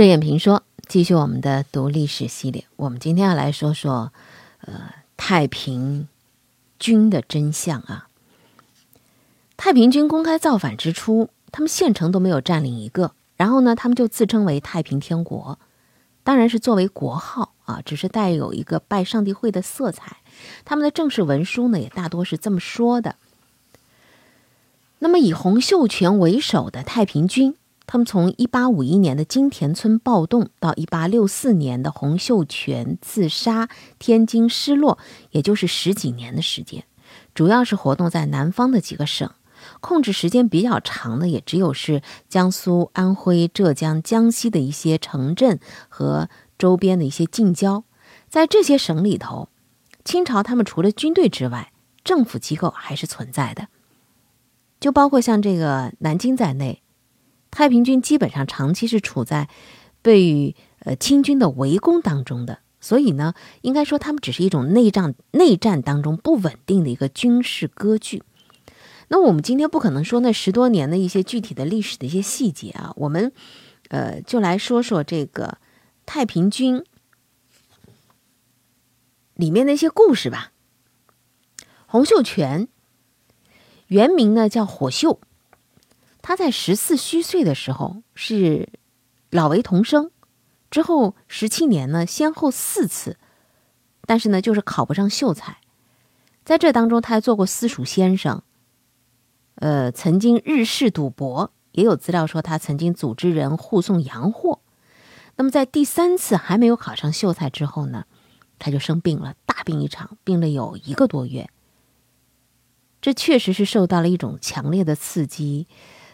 热眼评说，继续我们的读历史系列。我们今天要来说说，呃，太平军的真相啊。太平军公开造反之初，他们县城都没有占领一个，然后呢，他们就自称为太平天国，当然是作为国号啊，只是带有一个拜上帝会的色彩。他们的正式文书呢，也大多是这么说的。那么，以洪秀全为首的太平军。他们从一八五一年的金田村暴动到一八六四年的洪秀全自杀、天津失落，也就是十几年的时间，主要是活动在南方的几个省，控制时间比较长的也只有是江苏、安徽、浙江、江西的一些城镇和周边的一些近郊。在这些省里头，清朝他们除了军队之外，政府机构还是存在的，就包括像这个南京在内。太平军基本上长期是处在被呃清军的围攻当中的，所以呢，应该说他们只是一种内战内战当中不稳定的一个军事割据。那我们今天不可能说那十多年的一些具体的历史的一些细节啊，我们呃就来说说这个太平军里面的一些故事吧。洪秀全原名呢叫火秀。他在十四虚岁的时候是老为童生，之后十七年呢，先后四次，但是呢，就是考不上秀才。在这当中，他还做过私塾先生，呃，曾经日式赌博，也有资料说他曾经组织人护送洋货。那么在第三次还没有考上秀才之后呢，他就生病了，大病一场，病了有一个多月。这确实是受到了一种强烈的刺激。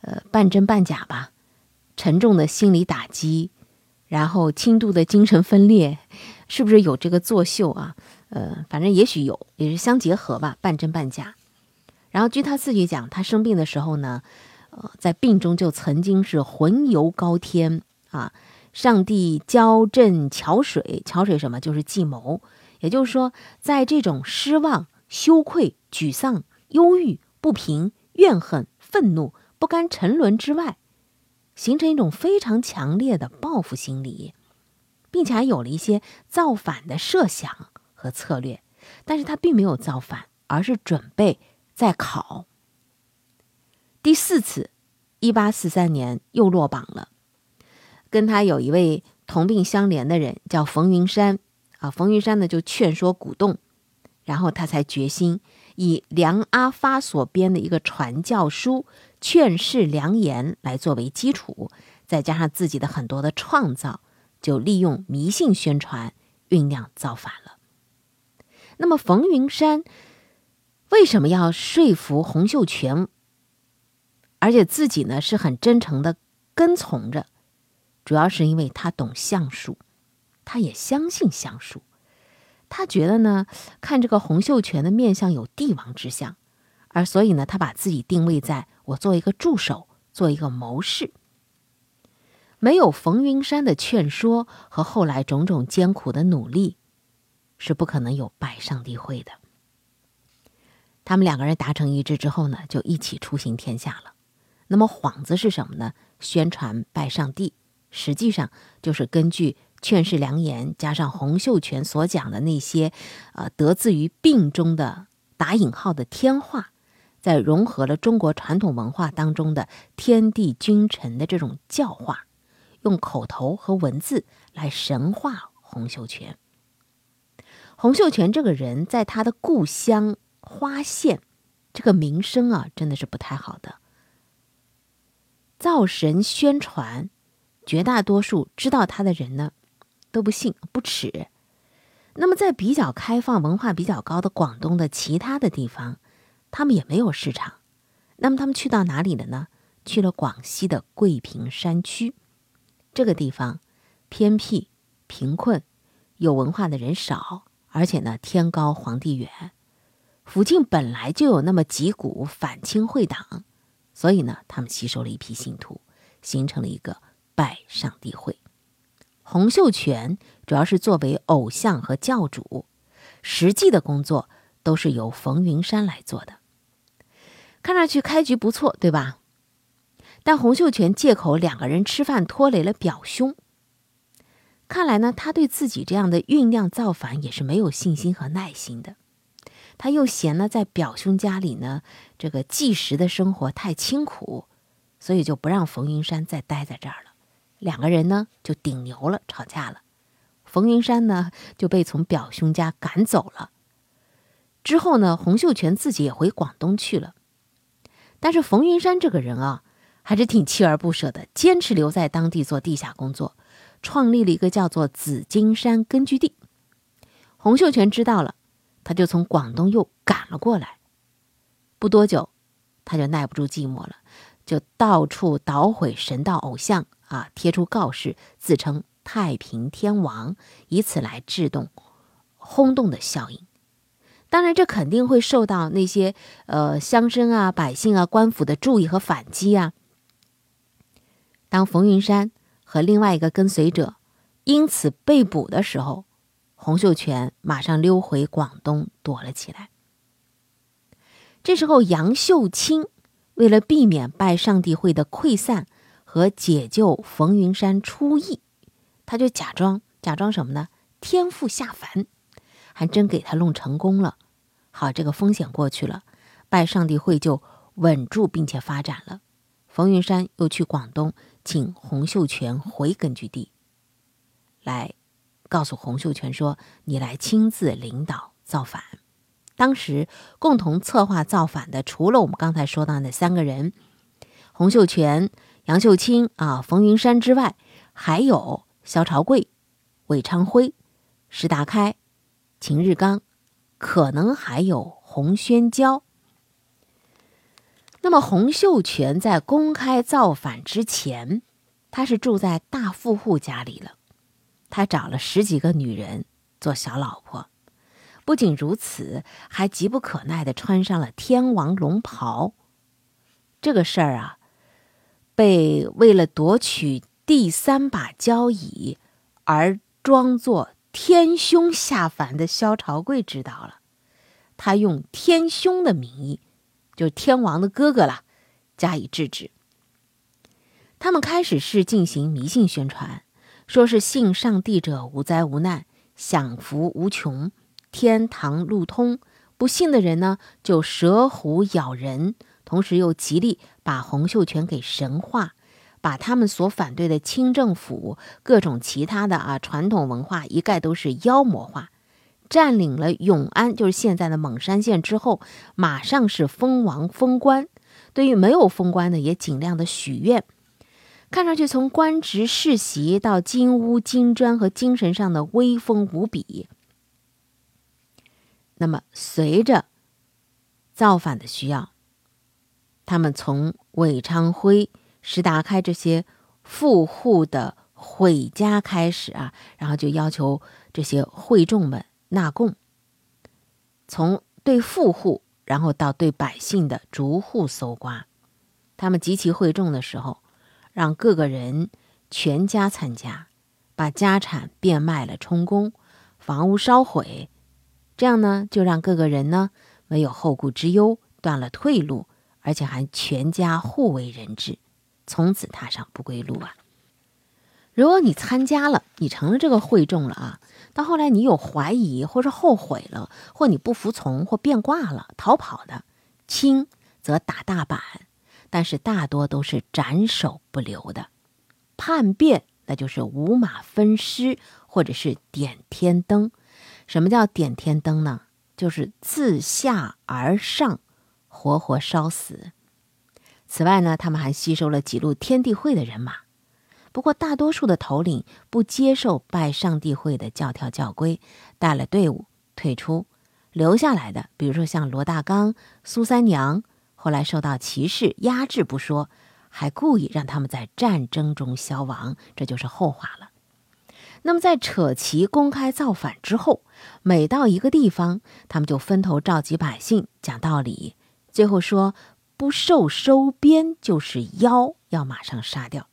呃，半真半假吧，沉重的心理打击，然后轻度的精神分裂，是不是有这个作秀啊？呃，反正也许有，也是相结合吧，半真半假。然后据他自己讲，他生病的时候呢，呃，在病中就曾经是魂游高天啊，上帝交镇桥水，桥水什么？就是计谋。也就是说，在这种失望、羞愧、沮丧、忧郁、不平、怨恨、愤怒。不甘沉沦之外，形成一种非常强烈的报复心理，并且还有了一些造反的设想和策略。但是他并没有造反，而是准备再考。第四次，一八四三年又落榜了。跟他有一位同病相怜的人叫冯云山啊，冯云山呢就劝说鼓动，然后他才决心以梁阿发所编的一个传教书。劝世良言来作为基础，再加上自己的很多的创造，就利用迷信宣传酝酿造反了。那么冯云山为什么要说服洪秀全，而且自己呢是很真诚的跟从着？主要是因为他懂相术，他也相信相术，他觉得呢看这个洪秀全的面相有帝王之相，而所以呢他把自己定位在。我做一个助手，做一个谋士。没有冯云山的劝说和后来种种艰苦的努力，是不可能有拜上帝会的。他们两个人达成一致之后呢，就一起出行天下了。那么幌子是什么呢？宣传拜上帝，实际上就是根据劝世良言，加上洪秀全所讲的那些，呃，得自于病中的打引号的天话。在融合了中国传统文化当中的天地君臣的这种教化，用口头和文字来神化洪秀全。洪秀全这个人，在他的故乡花县，这个名声啊，真的是不太好的。造神宣传，绝大多数知道他的人呢，都不信不耻。那么，在比较开放、文化比较高的广东的其他的地方。他们也没有市场，那么他们去到哪里了呢？去了广西的桂平山区，这个地方偏僻、贫困，有文化的人少，而且呢天高皇帝远，附近本来就有那么几股反清会党，所以呢他们吸收了一批信徒，形成了一个拜上帝会。洪秀全主要是作为偶像和教主，实际的工作都是由冯云山来做的。看上去开局不错，对吧？但洪秀全借口两个人吃饭拖累了表兄，看来呢，他对自己这样的酝酿造反也是没有信心和耐心的。他又嫌呢，在表兄家里呢，这个计时的生活太清苦，所以就不让冯云山再待在这儿了。两个人呢就顶牛了，吵架了。冯云山呢就被从表兄家赶走了。之后呢，洪秀全自己也回广东去了。但是冯云山这个人啊，还是挺锲而不舍的，坚持留在当地做地下工作，创立了一个叫做紫金山根据地。洪秀全知道了。他就从广东又赶了过来，不多久，他就耐不住寂寞了，就到处捣毁神道偶像啊，贴出告示，自称太平天王，以此来制动轰动的效应。当然，这肯定会受到那些呃乡绅啊、百姓啊、官府的注意和反击啊。当冯云山和另外一个跟随者因此被捕的时候。洪秀全马上溜回广东躲了起来。这时候，杨秀清为了避免拜上帝会的溃散和解救冯云山出狱，他就假装假装什么呢？天父下凡，还真给他弄成功了。好，这个风险过去了，拜上帝会就稳住并且发展了。冯云山又去广东，请洪秀全回根据地来。告诉洪秀全说：“你来亲自领导造反。”当时共同策划造反的，除了我们刚才说到那三个人，洪秀全、杨秀清啊、冯云山之外，还有萧朝贵、韦昌辉、石达开、秦日刚，可能还有洪宣娇。那么洪秀全在公开造反之前，他是住在大富户家里了。他找了十几个女人做小老婆，不仅如此，还急不可耐的穿上了天王龙袍。这个事儿啊，被为了夺取第三把交椅而装作天兄下凡的萧朝贵知道了，他用天兄的名义，就是天王的哥哥了，加以制止。他们开始是进行迷信宣传。说是信上帝者无灾无难，享福无穷，天堂路通。不信的人呢，就蛇虎咬人。同时又极力把洪秀全给神化，把他们所反对的清政府、各种其他的啊传统文化一概都是妖魔化。占领了永安，就是现在的蒙山县之后，马上是封王封官。对于没有封官的，也尽量的许愿。看上去，从官职世袭到金屋金砖和精神上的威风无比。那么，随着造反的需要，他们从韦昌辉、石达开这些富户的毁家开始啊，然后就要求这些会众们纳贡。从对富户，然后到对百姓的逐户搜刮，他们集齐会众的时候。让各个人全家参加，把家产变卖了充公，房屋烧毁，这样呢，就让各个人呢没有后顾之忧，断了退路，而且还全家互为人质，从此踏上不归路啊！如果你参加了，你成了这个会众了啊，到后来你有怀疑或者后悔了，或你不服从或变卦了，逃跑的，轻则打大板。但是大多都是斩首不留的，叛变那就是五马分尸或者是点天灯。什么叫点天灯呢？就是自下而上，活活烧死。此外呢，他们还吸收了几路天地会的人马。不过大多数的头领不接受拜上帝会的教条教规，带了队伍退出。留下来的，比如说像罗大刚、苏三娘。后来受到歧视压制不说，还故意让他们在战争中消亡，这就是后话了。那么在扯旗公开造反之后，每到一个地方，他们就分头召集百姓讲道理，最后说不受收编就是妖，要马上杀掉。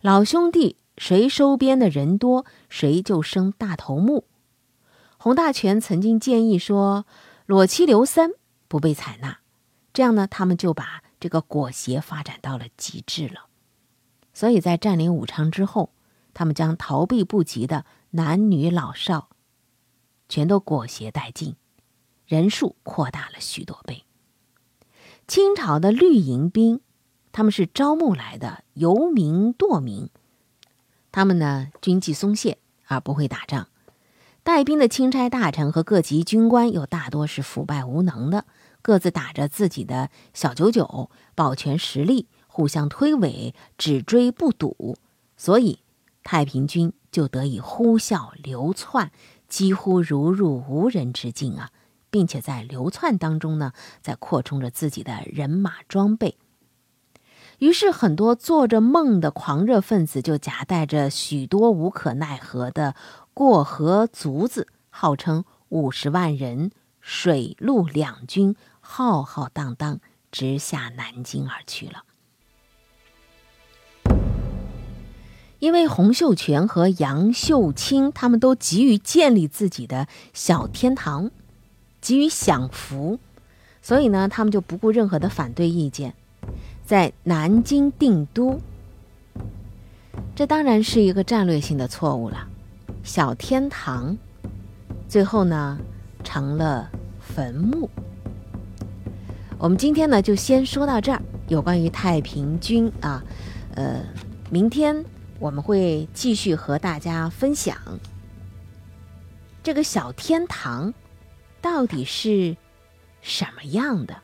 老兄弟，谁收编的人多，谁就生大头目。洪大全曾经建议说，裸妻刘三不被采纳。这样呢，他们就把这个裹挟发展到了极致了。所以在占领武昌之后，他们将逃避不及的男女老少，全都裹挟殆尽，人数扩大了许多倍。清朝的绿营兵，他们是招募来的游民惰民，他们呢军纪松懈而不会打仗。带兵的钦差大臣和各级军官又大多是腐败无能的，各自打着自己的小九九，保全实力，互相推诿，只追不堵，所以太平军就得以呼啸流窜，几乎如入无人之境啊！并且在流窜当中呢，在扩充着自己的人马装备。于是，很多做着梦的狂热分子就夹带着许多无可奈何的。过河卒子号称五十万人，水陆两军浩浩荡荡直下南京而去了。因为洪秀全和杨秀清他们都急于建立自己的小天堂，急于享福，所以呢，他们就不顾任何的反对意见，在南京定都。这当然是一个战略性的错误了。小天堂，最后呢成了坟墓。我们今天呢就先说到这儿。有关于太平军啊，呃，明天我们会继续和大家分享这个小天堂到底是什么样的。